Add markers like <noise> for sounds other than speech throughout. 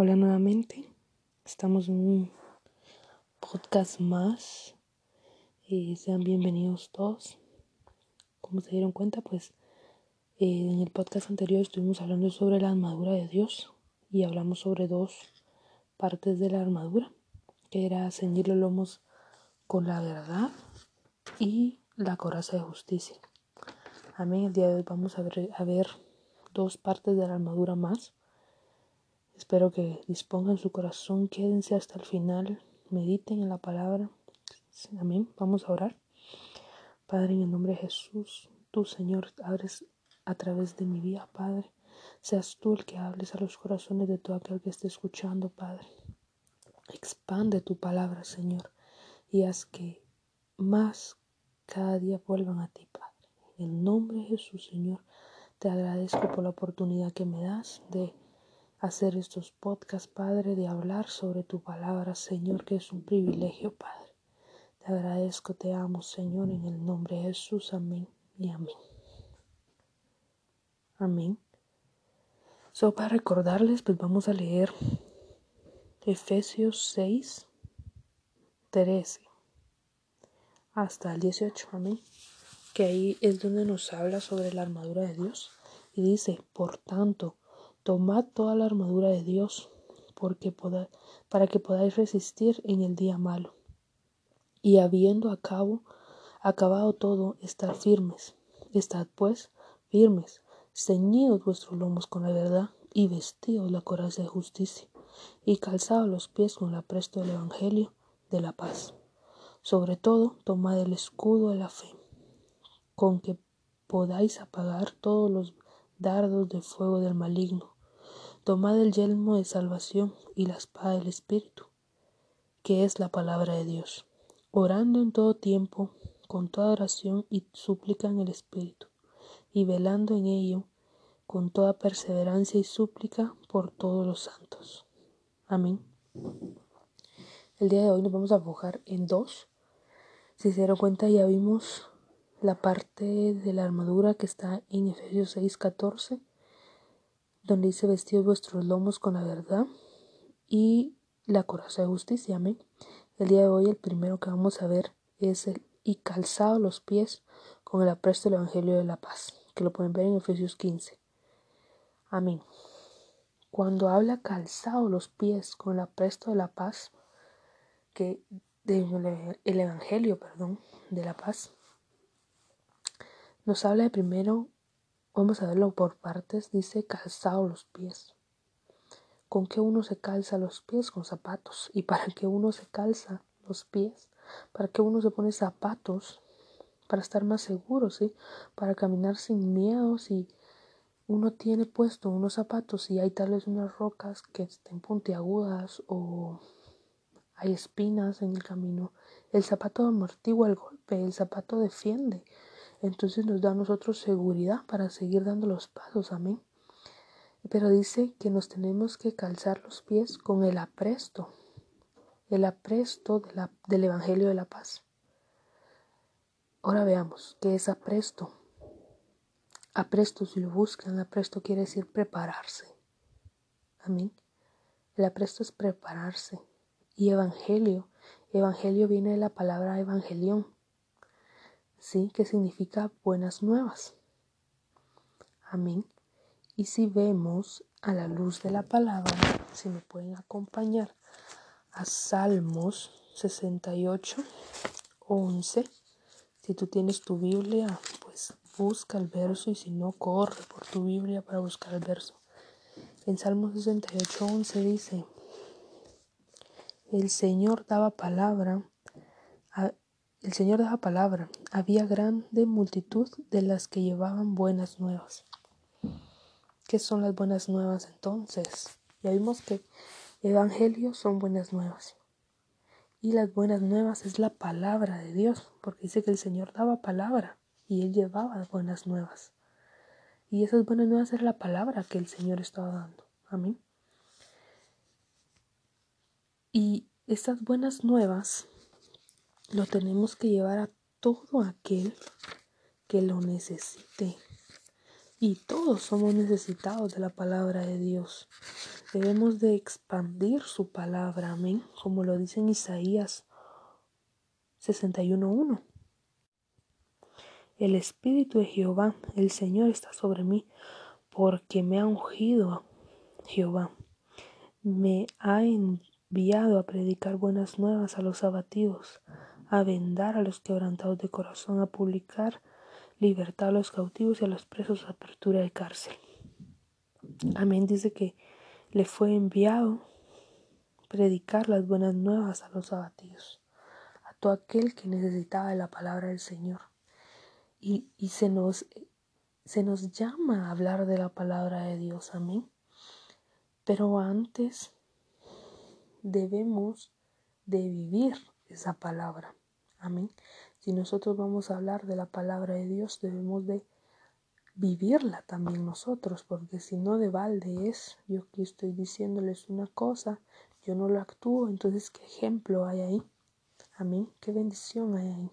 Hola nuevamente, estamos en un podcast más y sean bienvenidos todos. Como se dieron cuenta, pues eh, en el podcast anterior estuvimos hablando sobre la armadura de Dios y hablamos sobre dos partes de la armadura, que era ceñir los lomos con la verdad y la coraza de justicia. Amén. El día de hoy vamos a ver dos partes de la armadura más Espero que dispongan su corazón, quédense hasta el final, mediten en la palabra. Amén. Vamos a orar. Padre, en el nombre de Jesús, tú, Señor, abres a través de mi vida, Padre. Seas tú el que hables a los corazones de todo aquel que esté escuchando, Padre. Expande tu palabra, Señor, y haz que más cada día vuelvan a ti, Padre. En el nombre de Jesús, Señor, te agradezco por la oportunidad que me das de hacer estos podcasts, Padre, de hablar sobre tu palabra, Señor, que es un privilegio, Padre. Te agradezco, te amo, Señor, en el nombre de Jesús. Amén y amén. Amén. Solo para recordarles, pues vamos a leer Efesios 6, 13 hasta el 18. Amén. Que ahí es donde nos habla sobre la armadura de Dios. Y dice, por tanto, Tomad toda la armadura de Dios, porque para que podáis resistir en el día malo. Y habiendo acabado todo, estar firmes. Estad pues firmes, ceñidos vuestros lomos con la verdad, y vestidos la coraza de justicia, y calzados los pies con la presto del Evangelio de la paz. Sobre todo, tomad el escudo de la fe, con que podáis apagar todos los dardos de fuego del maligno Tomad el yelmo de salvación y la espada del Espíritu, que es la palabra de Dios, orando en todo tiempo, con toda oración y súplica en el Espíritu, y velando en ello con toda perseverancia y súplica por todos los santos. Amén. El día de hoy nos vamos a enfocar en dos. Si se dieron cuenta, ya vimos la parte de la armadura que está en Efesios 6:14 donde dice vestidos vuestros lomos con la verdad y la coraza de justicia. Amén. El día de hoy el primero que vamos a ver es el y calzado los pies con el apresto del Evangelio de la paz, que lo pueden ver en Efesios 15. Amén. Cuando habla calzado los pies con el apresto de la paz, que el Evangelio, perdón, de la paz, nos habla de primero Vamos a verlo por partes. Dice calzado los pies. ¿Con qué uno se calza los pies? Con zapatos. ¿Y para qué uno se calza los pies? ¿Para qué uno se pone zapatos? Para estar más seguro, ¿sí? Para caminar sin miedo. Si uno tiene puesto unos zapatos y hay tal vez unas rocas que estén puntiagudas o hay espinas en el camino, el zapato amortigua el golpe, el zapato defiende entonces nos da a nosotros seguridad para seguir dando los pasos, amén. Pero dice que nos tenemos que calzar los pies con el apresto, el apresto del Evangelio de la Paz. Ahora veamos qué es apresto. Apresto, si lo buscan, apresto quiere decir prepararse. Amén. El apresto es prepararse. Y evangelio, evangelio viene de la palabra evangelión, ¿sí? Que significa buenas nuevas. Amén. Y si vemos a la luz de la palabra, si me pueden acompañar a Salmos 68, 11. Si tú tienes tu Biblia, pues busca el verso y si no, corre por tu Biblia para buscar el verso. En Salmos 68, 11 dice, el Señor daba palabra el Señor daba palabra. Había grande multitud de las que llevaban buenas nuevas. ¿Qué son las buenas nuevas entonces? Ya vimos que evangelios son buenas nuevas. Y las buenas nuevas es la palabra de Dios, porque dice que el Señor daba palabra y Él llevaba buenas nuevas. Y esas buenas nuevas es la palabra que el Señor estaba dando. Amén. Y estas buenas nuevas lo tenemos que llevar a todo aquel que lo necesite. Y todos somos necesitados de la palabra de Dios. Debemos de expandir su palabra, amén, como lo dice en Isaías 61.1. El Espíritu de Jehová, el Señor está sobre mí, porque me ha ungido Jehová. Me ha enviado a predicar buenas nuevas a los abatidos, a vendar a los quebrantados de corazón, a publicar libertad a los cautivos y a los presos, apertura de cárcel. Amén. Dice que le fue enviado predicar las buenas nuevas a los abatidos, a todo aquel que necesitaba de la palabra del Señor. Y, y se, nos, se nos llama a hablar de la palabra de Dios. Amén. Pero antes debemos de vivir esa palabra. Amén. Si nosotros vamos a hablar de la palabra de Dios, debemos de vivirla también nosotros, porque si no de balde es, yo aquí estoy diciéndoles una cosa, yo no lo actúo, entonces qué ejemplo hay ahí. Amén, qué bendición hay ahí.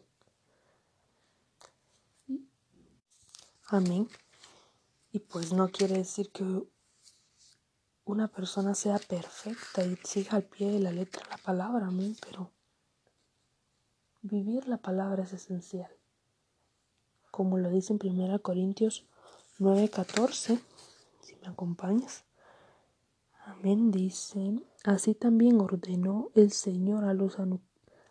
Amén. Y pues no quiere decir que una persona sea perfecta y siga al pie de la letra la palabra, amén, pero vivir la palabra es esencial. Como lo dice en 1 Corintios 9:14, si me acompañas. Amén, dice, así también ordenó el Señor a los,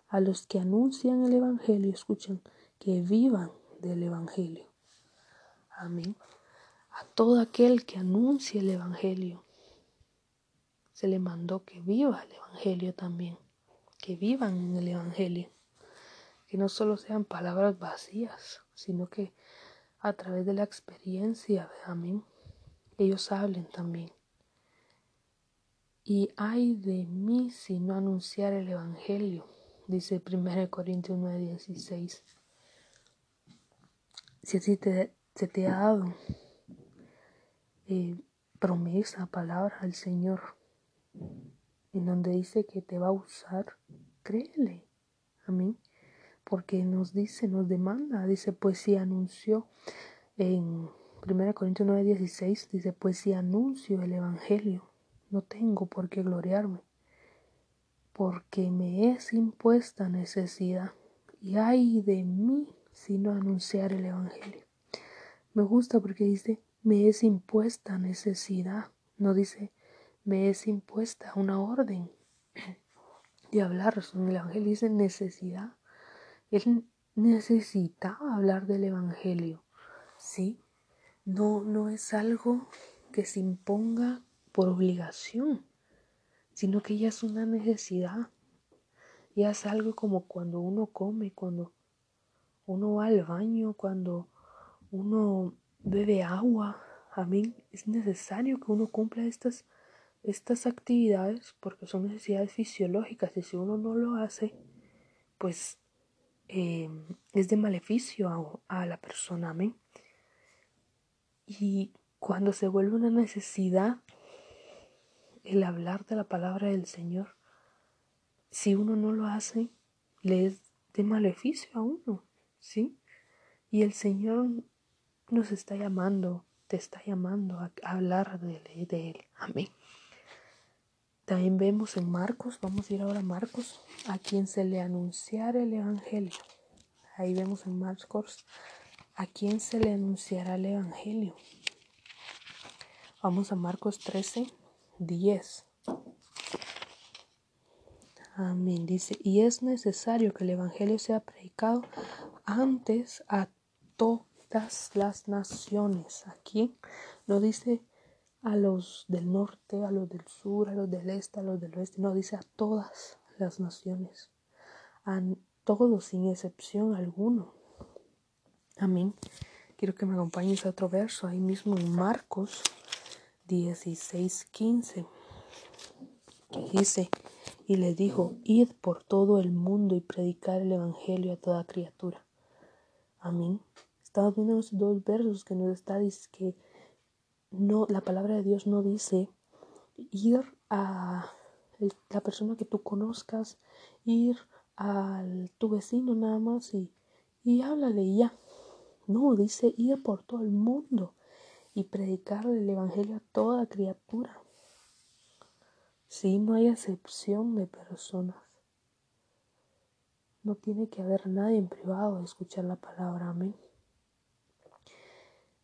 a los que anuncian el Evangelio, escuchen, que vivan del Evangelio. Amén. A todo aquel que anuncie el Evangelio, se le mandó que viva el Evangelio también, que vivan en el Evangelio, que no solo sean palabras vacías, sino que a través de la experiencia, amén, ellos hablen también. Y hay de mí si no anunciar el Evangelio, dice 1 Corintios 9:16. Si así te, se te ha dado eh, promesa, palabra al Señor, en donde dice que te va a usar, créele. Amén. Porque nos dice, nos demanda, dice, pues si anunció en 1 Corintios 9, 16, dice, pues si anuncio el Evangelio, no tengo por qué gloriarme, porque me es impuesta necesidad, y hay de mí si no anunciar el Evangelio. Me gusta porque dice, me es impuesta necesidad, no dice, me es impuesta una orden de hablar. El Evangelio dice necesidad. Él necesitaba hablar del Evangelio. ¿Sí? No, no es algo que se imponga por obligación, sino que ya es una necesidad. Ya es algo como cuando uno come, cuando uno va al baño, cuando uno bebe agua. Amén. Es necesario que uno cumpla estas estas actividades porque son necesidades fisiológicas y si uno no lo hace, pues eh, es de maleficio a, la persona. Amén. Y cuando se vuelve una necesidad el hablar de la palabra del Señor, si uno no lo hace, le es de maleficio a uno, ¿sí? Y el Señor nos está llamando, te está llamando a hablar de, de Él. Amén. También vemos en Marcos, vamos a ir ahora a Marcos, a quien se le anunciara el Evangelio. Ahí vemos en Marcos a quien se le anunciará el Evangelio. Vamos a Marcos 13, 10. Amén. Dice, y es necesario que el Evangelio sea predicado antes a todas las naciones. Aquí no dice a los del norte, a los del sur, a los del este, a los del oeste. No, dice a todas las naciones. A todos sin excepción alguno. Amén. Quiero que me acompañes a otro verso, ahí mismo en Marcos 16, 15. Que dice, y le dijo, id por todo el mundo y predicar el Evangelio a toda criatura. Amén. Estamos viendo los dos versos que nos está diciendo que no, la palabra de Dios no dice ir a la persona que tú conozcas, ir a tu vecino nada más y, y háblale y ya. No, dice ir por todo el mundo y predicar el Evangelio a toda criatura. Si no hay excepción de personas. No tiene que haber nadie en privado de escuchar la palabra. Amén.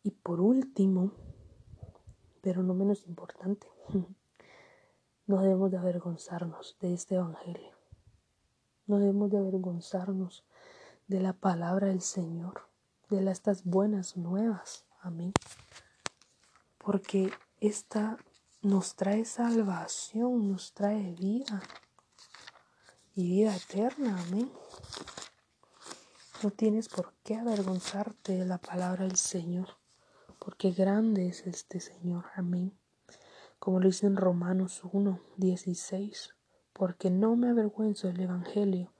Y por último, pero no menos importante, <laughs> no debemos de avergonzarnos de este Evangelio. No debemos de avergonzarnos de la palabra del Señor, de estas buenas nuevas. Amén. Porque esta nos trae salvación, nos trae vida y vida eterna. Amén. No tienes por qué avergonzarte de la palabra del Señor, porque grande es este Señor. Amén. Como lo dice en Romanos 1, 16, porque no me avergüenzo del Evangelio,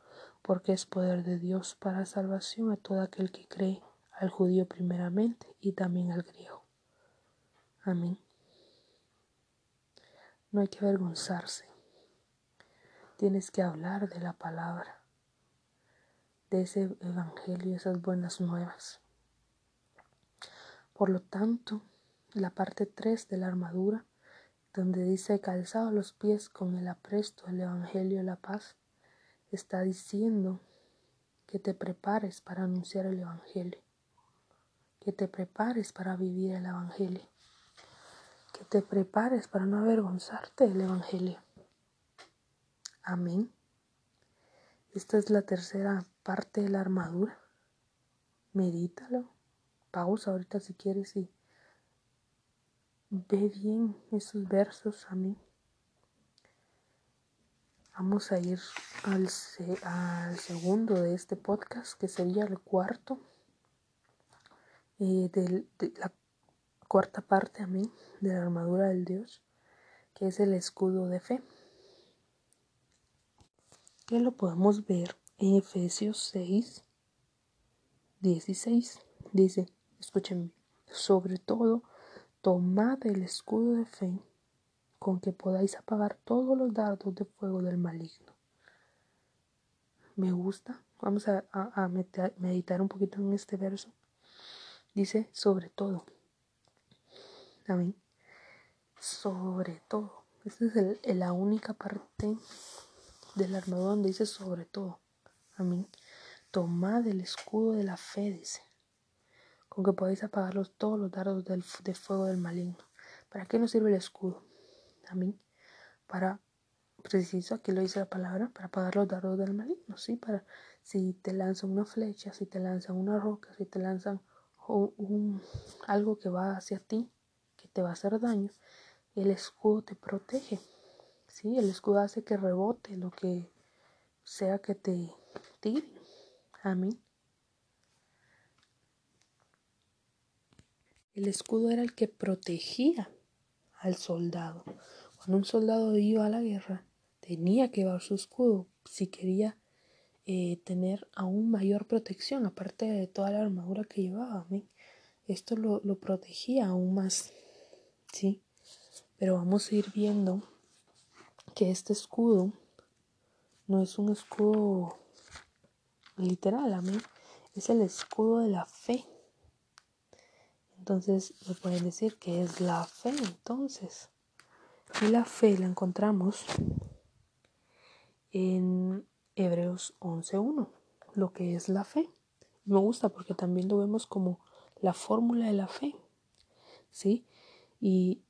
porque es poder de Dios para salvación a todo aquel que cree, al judío primeramente y también al griego. Amén. No hay que avergonzarse. Tienes que hablar de la palabra de ese evangelio, esas buenas nuevas. Por lo tanto, la parte 3 de la armadura, donde dice calzado los pies con el apresto del evangelio de la paz, está diciendo que te prepares para anunciar el evangelio, que te prepares para vivir el evangelio, que te prepares para no avergonzarte del evangelio. Amén. Esta es la tercera parte de la armadura. Medítalo. Pausa ahorita si quieres y ve bien esos versos a mí. Vamos a ir al, segundo de este podcast, que sería el cuarto. Eh, de la cuarta parte a mí de la armadura del Dios, que es el escudo de fe que lo podemos ver en Efesios 6, 16. Dice, escúchenme, sobre todo, tomad el escudo de fe con que podáis apagar todos los dardos de fuego del maligno. Me gusta. Vamos a, meditar un poquito en este verso. Dice, sobre todo. Amén. Sobre todo. Esta es la única parte del armadura donde dice sobre todo. Amén. Tomad el escudo de la fe, dice, con que podéis apagar todos los dardos del, de fuego del maligno. ¿Para qué nos sirve el escudo? Amén. Para, preciso, aquí lo dice la palabra, para apagar los dardos del maligno, ¿sí? Para, si te lanzan una flecha, si te lanzan una roca, si te lanzan un, algo que va hacia ti, que te va a hacer daño, el escudo te protege. ¿sí? El escudo hace que rebote lo que sea que te tire. Amén. El escudo era el que protegía al soldado. Cuando un soldado iba a la guerra, tenía que llevar su escudo si quería eh, tener aún mayor protección, aparte de toda la armadura que llevaba. Esto lo, protegía aún más. ¿sí? Pero vamos a ir viendo que este escudo no es un escudo literal. Es el escudo de la fe. Entonces me pueden decir que es la fe entonces. Y la fe la encontramos en Hebreos 11.1, lo que es la fe. Me gusta porque también lo vemos como la fórmula de la fe. ¿Sí? Y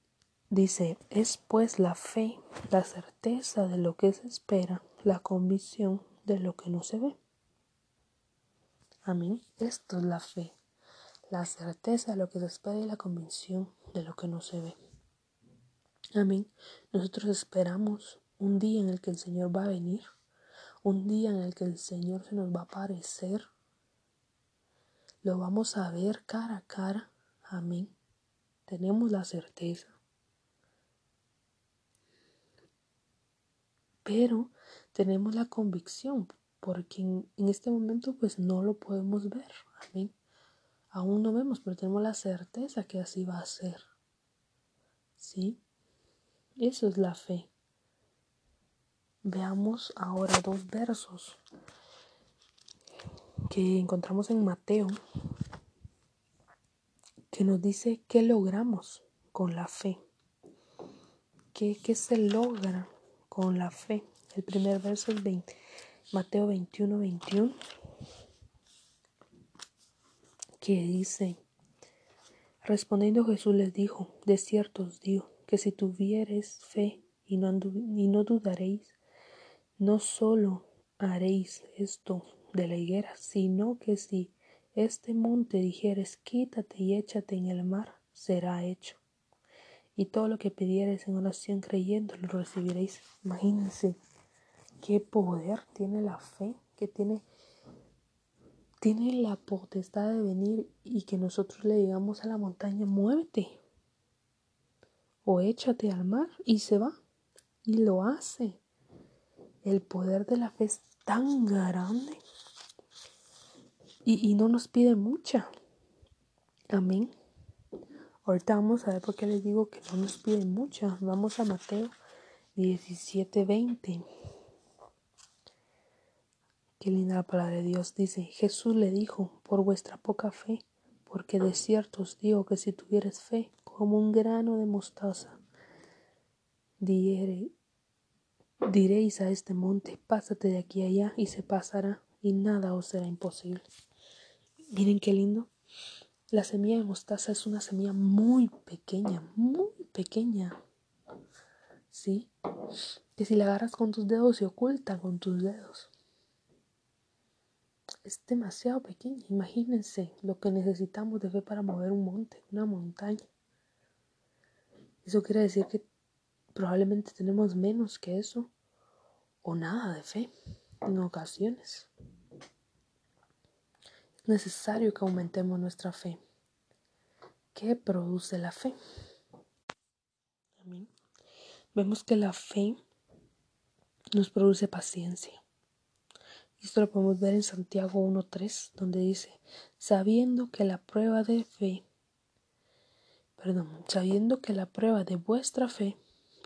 Dice, es pues la fe, la certeza de lo que se espera, la convicción de lo que no se ve. Amén. Esto es la fe, la certeza de lo que se espera y la convicción de lo que no se ve. Amén. Nosotros esperamos un día en el que el Señor va a venir, un día en el que el Señor se nos va a aparecer. Lo vamos a ver cara a cara. Amén. Tenemos la certeza. pero tenemos la convicción porque en, este momento pues no lo podemos ver, amén. Aún no vemos, pero tenemos la certeza que así va a ser. ¿Sí? Eso es la fe. Veamos ahora dos versos que encontramos en Mateo que nos dice qué logramos con la fe. ¿Qué, qué se logra con la fe? El primer verso es 20, Mateo 21, 21, que dice, respondiendo Jesús les dijo, de cierto os digo, que si tuviereis fe y no, y no dudaréis, no solo haréis esto de la higuera, sino que si este monte dijeres, quítate y échate en el mar, será hecho. Y todo lo que pidiereis en oración creyendo, lo recibiréis. Imagínense qué poder tiene la fe, que tiene, tiene la potestad de venir y que nosotros le digamos a la montaña, muévete o échate al mar y se va y lo hace. El poder de la fe es tan grande y, y no nos pide mucha. Amén. Ahorita vamos a ver por qué les digo que no nos pide mucha. Vamos a Mateo 17, 20. Qué linda la palabra de Dios. Dice, Jesús le dijo, por vuestra poca fe, porque de cierto os digo que si tuvieres fe como un grano de mostaza, diréis a este monte, pásate de aquí allá y se pasará y nada os será imposible. Miren qué lindo. La semilla de mostaza es una semilla muy pequeña, muy pequeña. ¿Sí? Que si la agarras con tus dedos se oculta con tus dedos es demasiado pequeña. Imagínense lo que necesitamos de fe para mover un monte, una montaña. Eso quiere decir que probablemente tenemos menos que eso o nada de fe en ocasiones. Es necesario que aumentemos nuestra fe. ¿Qué produce la fe? Vemos que la fe nos produce paciencia. Esto lo podemos ver en Santiago 1.3, donde dice, sabiendo que la prueba de fe, perdón, sabiendo que la prueba de vuestra fe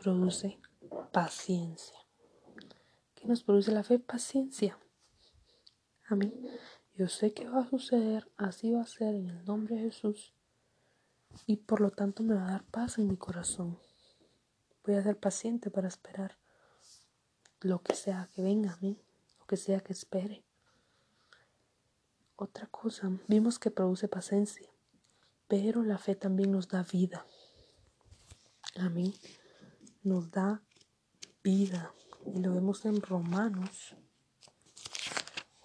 produce paciencia. ¿Qué nos produce la fe? Paciencia. A mí, yo sé que va a suceder, así va a ser en el nombre de Jesús. Y por lo tanto me va a dar paz en mi corazón. Voy a ser paciente para esperar lo que sea que venga a que sea que espere. Otra cosa, vimos que produce paciencia, pero la fe también nos da vida. A mí nos da vida. Y lo vemos en Romanos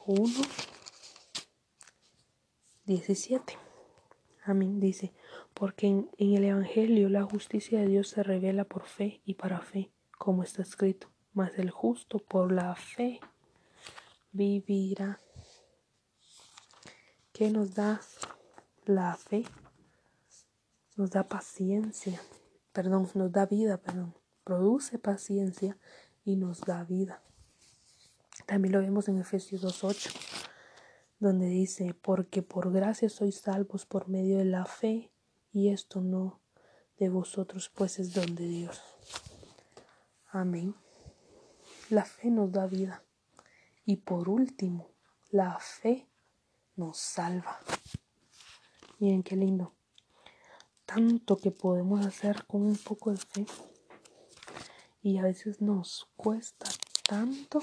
1, 17. Amén. Dice, porque en, en, el Evangelio la justicia de Dios se revela por fe y para fe, como está escrito, mas el justo por la fe vivirá. ¿Qué nos da la fe? Nos da paciencia, perdón, nos da vida, perdón. Produce paciencia y nos da vida. También lo vemos en Efesios 2.8, donde dice, porque por gracia sois salvos por medio de la fe, y esto no de vosotros, pues es don de Dios. Amén. La fe nos da vida. Y por último, la fe nos salva. Miren qué lindo. Tanto que podemos hacer con un poco de fe. Y a veces nos cuesta tanto.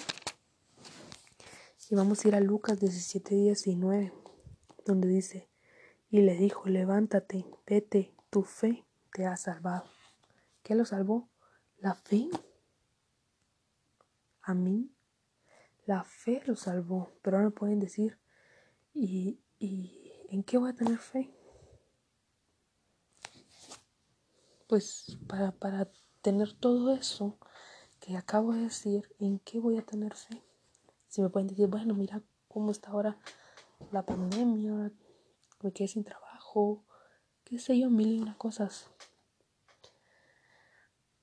Y vamos a ir a Lucas 17, 19, donde dice, y le dijo, levántate, vete, tu fe te ha salvado. ¿Qué lo salvó? La fe. A mí la fe lo salvó, pero ahora pueden decir, ¿y, en qué voy a tener fe? Pues para, para tener todo eso que acabo de decir, ¿en qué voy a tener fe? Si me pueden decir, bueno, mira cómo está ahora la pandemia, me quedé sin trabajo, qué sé yo, mil y una cosas.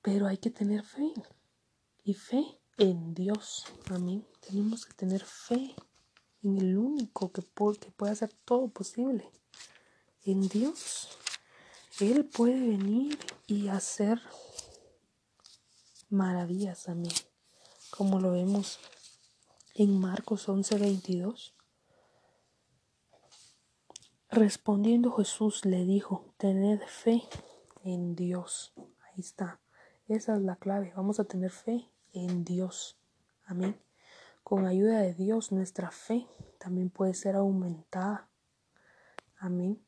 Pero hay que tener fe. Y fe en Dios. Amén. Tenemos que tener fe en el único que, que puede hacer todo posible. En Dios. Él puede venir y hacer maravillas a mí. Como lo vemos en Marcos 11:22. Respondiendo Jesús le dijo, tened fe en Dios. Ahí está. Esa es la clave. Vamos a tener fe en Dios. Amén. Con ayuda de Dios, nuestra fe también puede ser aumentada. Amén.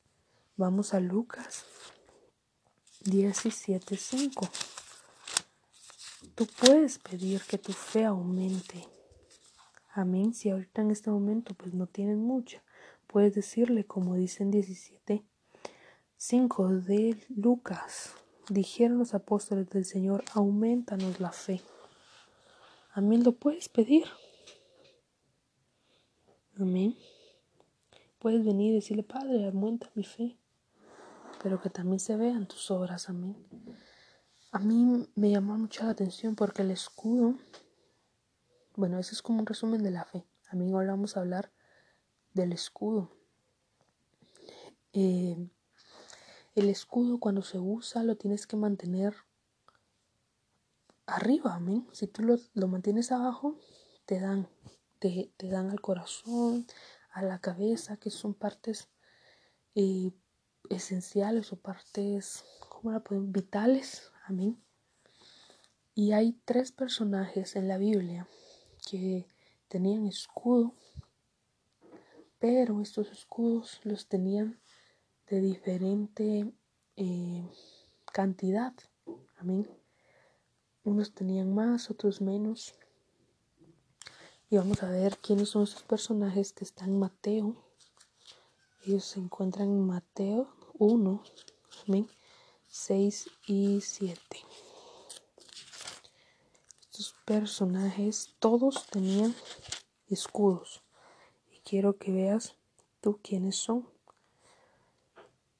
Vamos a Lucas 17:5. Tú puedes pedir que tu fe aumente. Amén. Si ahorita en este momento pues no tienes mucha, puedes decirle como dice en 17 5 de Lucas. Dijeron los apóstoles del Señor, aumentanos la fe. Amén, lo puedes pedir. Amén. Puedes venir y decirle, Padre, aumenta mi fe, pero que también se vean tus obras. Amén. A mí me llamó mucho la atención porque el escudo bueno, ese es como un resumen de la fe. A mí ahora vamos a hablar del escudo. Eh, el escudo cuando se usa lo tienes que mantener arriba, amén. Si tú lo, mantienes abajo, te dan, te, dan al corazón, a la cabeza, que son partes eh, esenciales o partes, ¿cómo la pueden? Vitales, amén. Y hay tres personajes en la Biblia que tenían escudo, pero estos escudos los tenían de diferente eh, cantidad. Amén. Unos tenían más, otros menos. Y vamos a ver quiénes son esos personajes que están en Mateo. Ellos se encuentran en Mateo 1, amén, 6 y 7 personajes todos tenían escudos. Y quiero que veas tú quiénes son.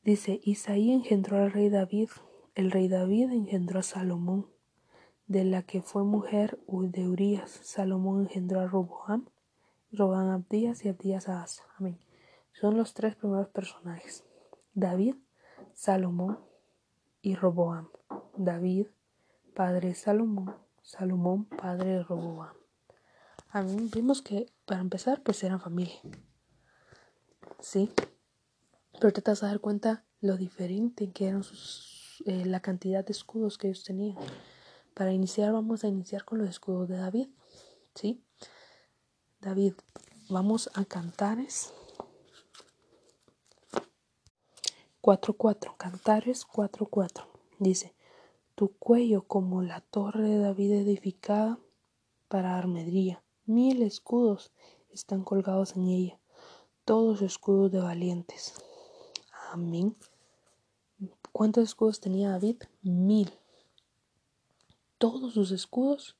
Dice, Isaí engendró al rey David, el rey David engendró a Salomón, de la que fue mujer de Urias. Salomón engendró a Roboam, Roboam a Abdías y Abdías a Asa. Amén. Son los tres primeros personajes. David, Salomón y Roboam. David, padre de Salomón, Salomón, padre de Roboam. A mí vimos que para empezar pues eran familia. Sí. Pero te vas a dar cuenta lo diferente que eran eh, la cantidad de escudos que ellos tenían. Para iniciar vamos a iniciar con los escudos de David. ¿Sí? David, vamos a Cantares 4.4. Cantares 4.4. Dice, tu cuello como la torre de David edificada para armedría. Mil escudos están colgados en ella, todos escudos de valientes. Amén. ¿Cuántos escudos tenía David? Mil. Todos sus escudos,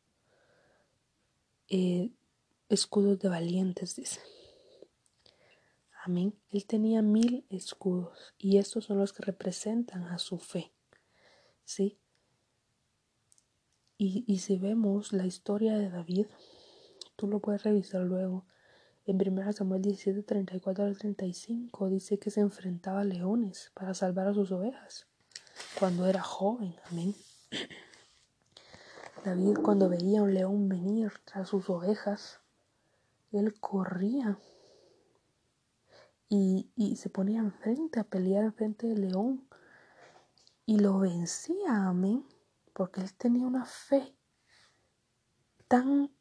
eh, escudos de valientes, dice. Amén. Él tenía mil escudos y estos son los que representan a su fe. ¿Sí? Y, si vemos la historia de David, tú lo puedes revisar luego. En 1 Samuel 17, 34 al 35 dice que se enfrentaba a leones para salvar a sus ovejas cuando era joven. Amén. David cuando veía a un león venir tras sus ovejas, él corría y, y se ponía enfrente a pelear enfrente del león y lo vencía. Amén porque él tenía una fe tan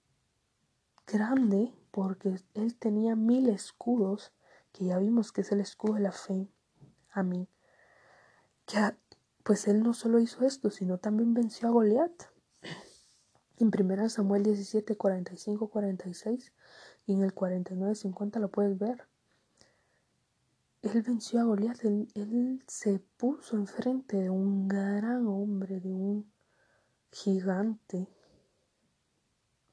grande, porque él tenía mil escudos, que ya vimos que es el escudo de la fe. Amén. Que pues él no solo hizo esto, sino también venció a Goliat. En 1 Samuel 17, 45, 46 y en el 49, 50 lo puedes ver. Él venció a Goliat, él, él se puso enfrente de un gran hombre, de un gigante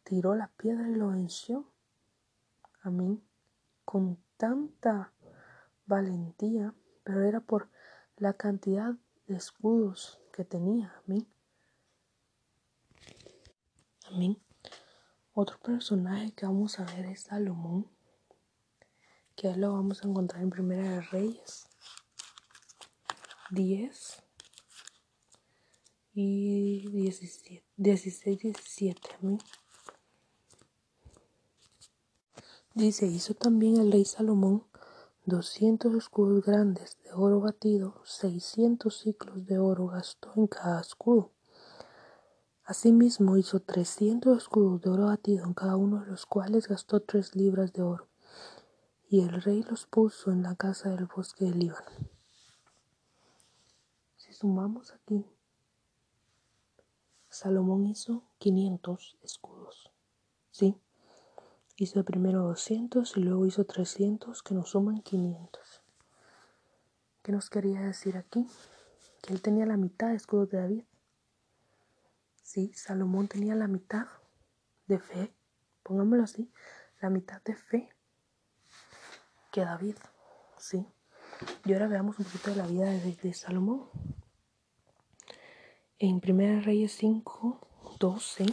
tiró la piedra y lo venció. Amén. Con tanta valentía, pero era por la cantidad de escudos que tenía. Amén. Amén. Otro personaje que vamos a ver es Salomón, que lo vamos a encontrar en Primera de Reyes 10, y 17, 16, 17. Dice, hizo también el rey Salomón doscientos escudos grandes de oro batido, seiscientos ciclos de oro gastó en cada escudo. Asimismo hizo trescientos escudos de oro batido en cada uno de los cuales gastó tres libras de oro. Y el rey los puso en la casa del bosque del Líbano. Si sumamos aquí, Salomón hizo 500 escudos. ¿Sí? Hizo primero 200 y luego hizo 300 que nos suman 500. ¿Qué nos quería decir aquí? Que él tenía la mitad de escudos de David. Sí, Salomón tenía la mitad de fe, pongámoslo así, la mitad de fe que David. Sí. Y ahora veamos un poquito de la vida de, Salomón. En 1 Reyes 5, 12,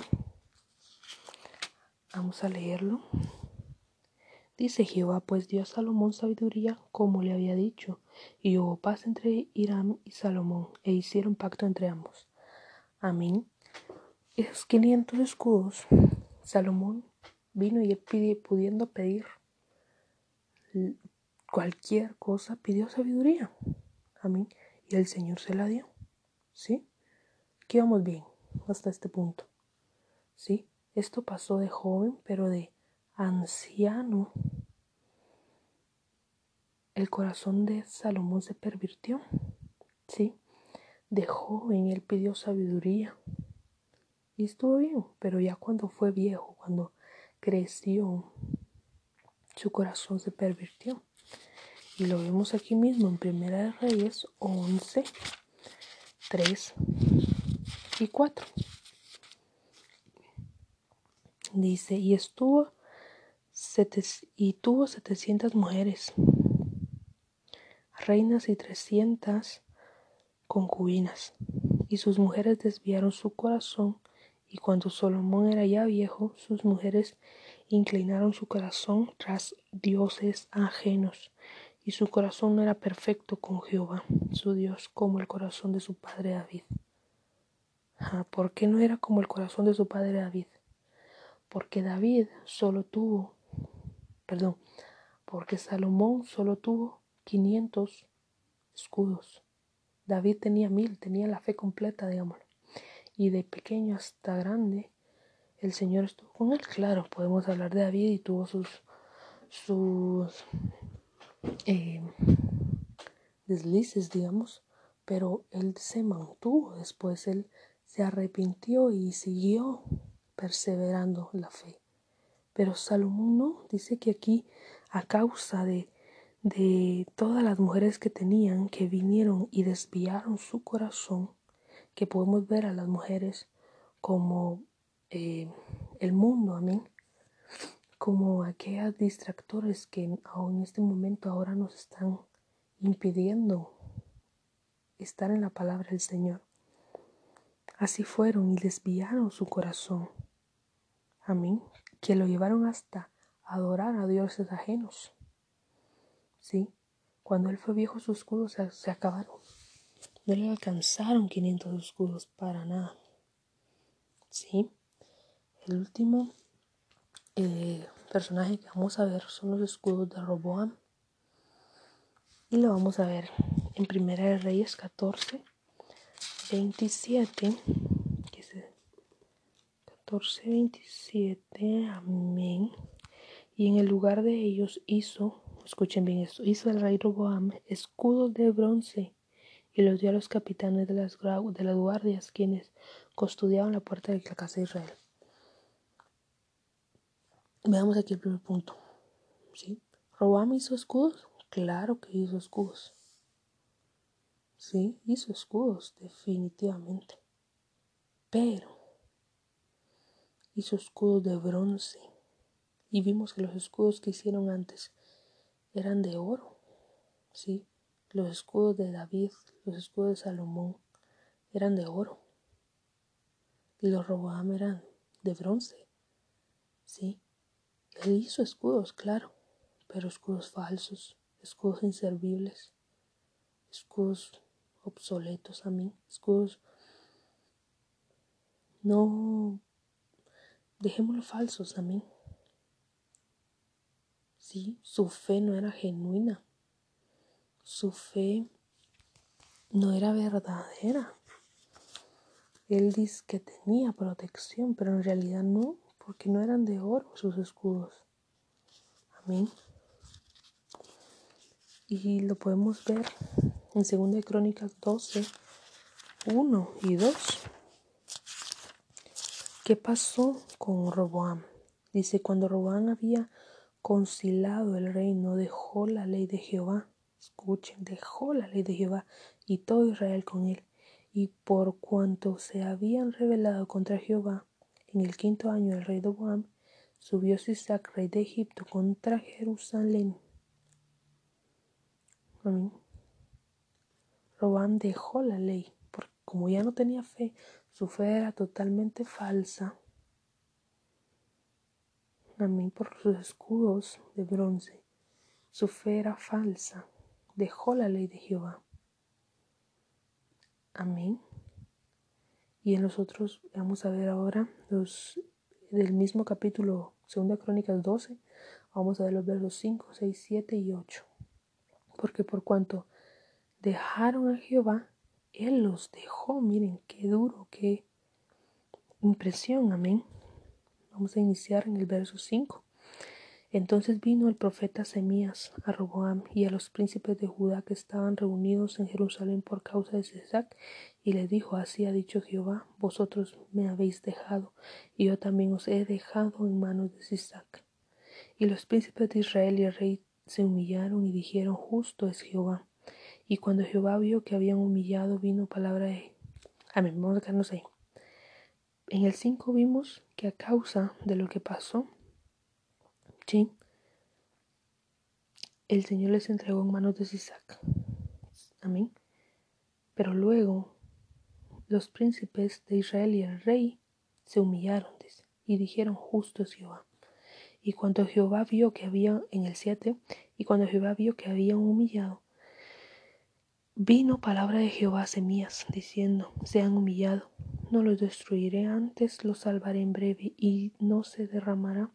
vamos a leerlo. Dice Jehová, pues dio a Salomón sabiduría como le había dicho, y hubo paz entre Hiram y Salomón, e hicieron pacto entre ambos. Amén. Esos 500 escudos, Salomón vino y pudiendo pedir cualquier cosa, pidió sabiduría. Amén. Y el Señor se la dio. ¿Sí? Aquí vamos bien hasta este punto. ¿Sí? Esto pasó de joven, pero de anciano. El corazón de Salomón se pervirtió. ¿Sí? De joven él pidió sabiduría. Y estuvo bien, pero ya cuando fue viejo, cuando creció, su corazón se pervirtió. Y lo vemos aquí mismo en Primera de Reyes 11, 3 y 4. Dice, y estuvo y tuvo 700 mujeres, reinas y 300 concubinas, y sus mujeres desviaron su corazón, y cuando Salomón era ya viejo, sus mujeres inclinaron su corazón tras dioses ajenos, y su corazón no era perfecto con Jehová, su Dios, como el corazón de su padre David. Ah, ¿Por qué no era como el corazón de su padre David? Porque David solo tuvo, perdón, porque Salomón solo tuvo 500 escudos. David tenía mil, tenía la fe completa, digámoslo. Y de pequeño hasta grande el Señor estuvo con él. Claro, podemos hablar de David y tuvo sus, sus eh, deslices, digamos, pero él se mantuvo. Después él se arrepintió y siguió perseverando la fe. Pero Salomón no, dice que aquí a causa de, de todas las mujeres que tenían, que vinieron y desviaron su corazón, que podemos ver a las mujeres como eh, el mundo, amén. Como aquellas distractores que en este momento ahora nos están impidiendo estar en la palabra del Señor. Así fueron y desviaron su corazón. Amén. Que lo llevaron hasta adorar a dioses ajenos. Sí. Cuando él fue viejo sus escudos se acabaron. No le alcanzaron 500 escudos para nada. Sí. El último eh, personaje que vamos a ver son los escudos de Roboam. Y lo vamos a ver en Primera de Reyes 14, 27. 14, 27. Amén. Y en el lugar de ellos hizo, escuchen bien esto, hizo el rey Roboam escudos de bronce y los dio a los capitanes de las, de las guardias, quienes custodiaban la puerta de la casa de Israel. Veamos aquí el primer punto. ¿Sí? ¿Robam hizo escudos? Claro que hizo escudos. Sí, hizo escudos, definitivamente. Pero hizo escudos de bronce. Y vimos que los escudos que hicieron antes eran de oro. Sí, los escudos de David, los escudos de Salomón eran de oro. Y los Robam eran de bronce. Sí, él hizo escudos, claro, pero escudos falsos, escudos inservibles, escudos obsoletos a mí, escudos no dejémoslo falsos a mí. Sí, su fe no era genuina, su fe no era verdadera. Él dice que tenía protección, pero en realidad no, porque no eran de oro sus escudos. Amén. Y lo podemos ver en 2 Crónicas 12, 1 y 2. ¿Qué pasó con Roboam? Dice, cuando Roboam había concilado el reino, dejó la ley de Jehová. Escuchen, dejó la ley de Jehová y todo Israel con él. Y por cuanto se habían rebelado contra Jehová, en el quinto año del rey Roboam, subió Sisac, rey de Egipto, contra Jerusalén. Amén. Roboam dejó la ley, porque como ya no tenía fe, su fe era totalmente falsa. Amén, por sus escudos de bronce. Su fe era falsa. Dejó la ley de Jehová. Amén. Y en los otros, vamos a ver ahora los del mismo capítulo, 2 Crónicas 12, vamos a ver los versos 5, 6, 7 y 8. Porque por cuanto dejaron a Jehová, Él los dejó. Miren, qué duro, qué impresión, amén. Vamos a iniciar en el verso 5. Entonces vino el profeta Semías a Roboam y a los príncipes de Judá que estaban reunidos en Jerusalén por causa de Sisac, y le dijo, así ha dicho Jehová, vosotros me habéis dejado, y yo también os he dejado en manos de Sisac. Y los príncipes de Israel y el rey se humillaron y dijeron, justo es Jehová. Y cuando Jehová vio que habían humillado, vino palabra de... Amén, vamos a quedarnos ahí. En el 5 vimos que a causa de lo que pasó, el Señor les entregó en manos de Sisac. Amén. Pero luego los príncipes de Israel y el rey se humillaron y dijeron, justo es Jehová. Y cuando Jehová vio que había, en el 7, y cuando Jehová vio que habían humillado, vino palabra de Jehová a Semías, diciendo, sean humillados, no los destruiré antes, los salvaré en breve, y no se derramará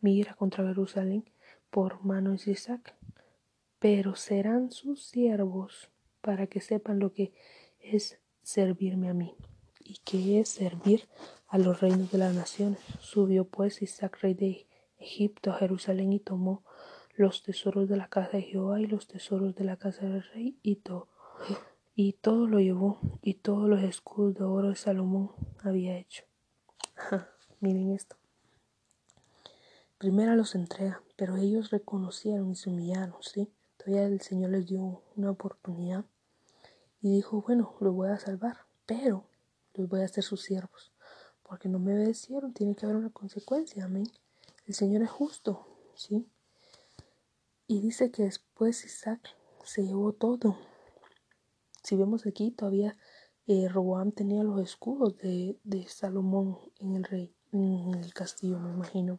mi ira contra Jerusalén por mano de Isaac, pero serán sus siervos para que sepan lo que es servirme a mí y que es servir a los reinos de las naciones. Subió pues Isaac, rey de Egipto, a Jerusalén y tomó los tesoros de la casa de Jehová y los tesoros de la casa del rey y todo. Y todo lo llevó y todos los escudos de oro de Salomón había hecho. <laughs> Miren esto. Primero los entrega, pero ellos reconocieron y se humillaron, ¿sí? Todavía el Señor les dio una oportunidad y dijo, bueno, los voy a salvar, pero los voy a hacer sus siervos, porque no me obedecieron, tiene que haber una consecuencia, amén. El Señor es justo, ¿sí? Y dice que después Isaac se llevó todo. Si vemos aquí, todavía eh, tenía los escudos de, de Salomón en el rey, en el castillo, me imagino.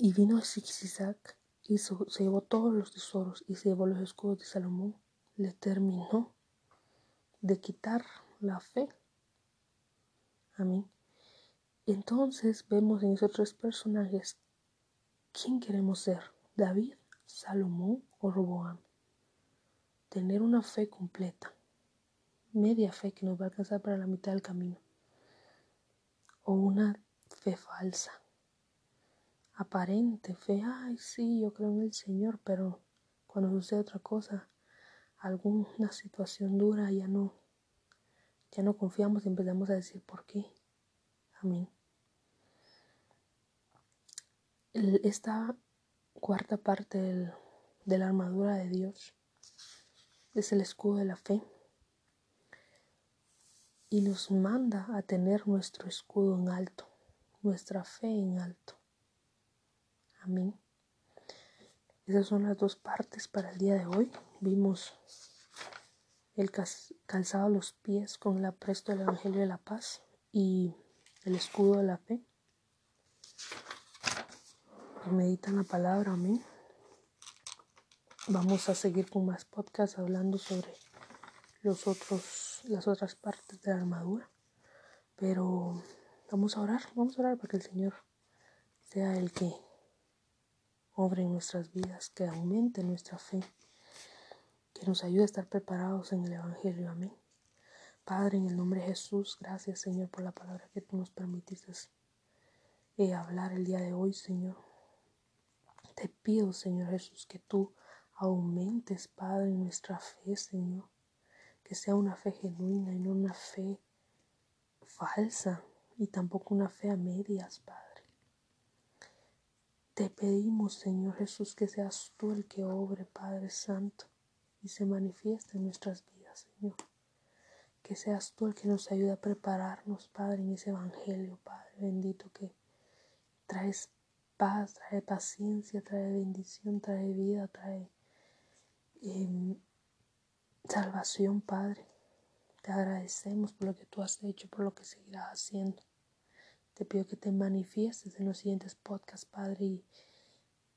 Y vino Isaac y se llevó todos los tesoros y se llevó los escudos de Salomón. Le terminó de quitar la fe. Amén. Entonces vemos en esos tres personajes quién queremos ser, David, Salomón o Roboam. Tener una fe completa, media fe que nos va a alcanzar para la mitad del camino, o una fe falsa aparente fe, ay, sí, yo creo en el Señor, pero cuando sucede otra cosa, alguna situación dura, ya no, ya no confiamos y empezamos a decir por qué. Amén. Esta cuarta parte de la armadura de Dios es el escudo de la fe y nos manda a tener nuestro escudo en alto, nuestra fe en alto. Amén. Esas son las dos partes para el día de hoy. Vimos el calzado a los pies con el apresto del Evangelio de la Paz y el escudo de la fe. Meditan la palabra, amén. Vamos a seguir con más podcasts hablando sobre los otros, las otras partes de la armadura. Pero vamos a orar, vamos a orar para que el Señor sea el que obre en nuestras vidas, que aumente nuestra fe que nos ayude a estar preparados en el Evangelio. Amén. Padre, en el nombre de Jesús, gracias Señor por la palabra que tú nos permitiste eh, hablar el día de hoy, Señor. Te pido, Señor Jesús, que tú aumentes, Padre, nuestra fe, Señor. Que sea una fe genuina y no una fe falsa y tampoco una fe a medias, Padre. Te pedimos, Señor Jesús, que seas tú el que obre, Padre Santo, y se manifieste en nuestras vidas, Señor. Que seas tú el que nos ayude a prepararnos, Padre, en ese Evangelio, Padre bendito, que traes paz, trae paciencia, trae bendición, trae vida, trae em, salvación, Padre. Te agradecemos por lo que tú has hecho, por lo que seguirás haciendo. Te pido que te manifiestes en los siguientes podcasts, Padre, y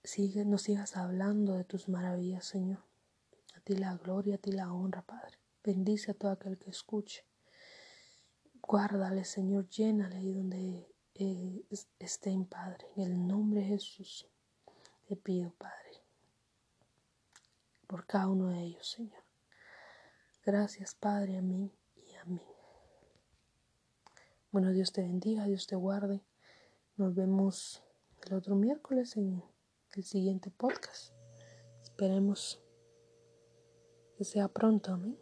sigue, nos sigas hablando de tus maravillas, Señor. A ti la gloria, a ti la honra, Padre. Bendice a todo aquel que escuche. Guárdale, Señor, llénale ahí donde eh, estén, Padre. En el nombre de Jesús te pido, Padre, por cada uno de ellos, Señor. Gracias, Padre, amén y amén. Bueno, Dios te bendiga, Dios te guarde. Nos vemos el otro miércoles en el siguiente podcast. Esperemos que sea pronto, amén.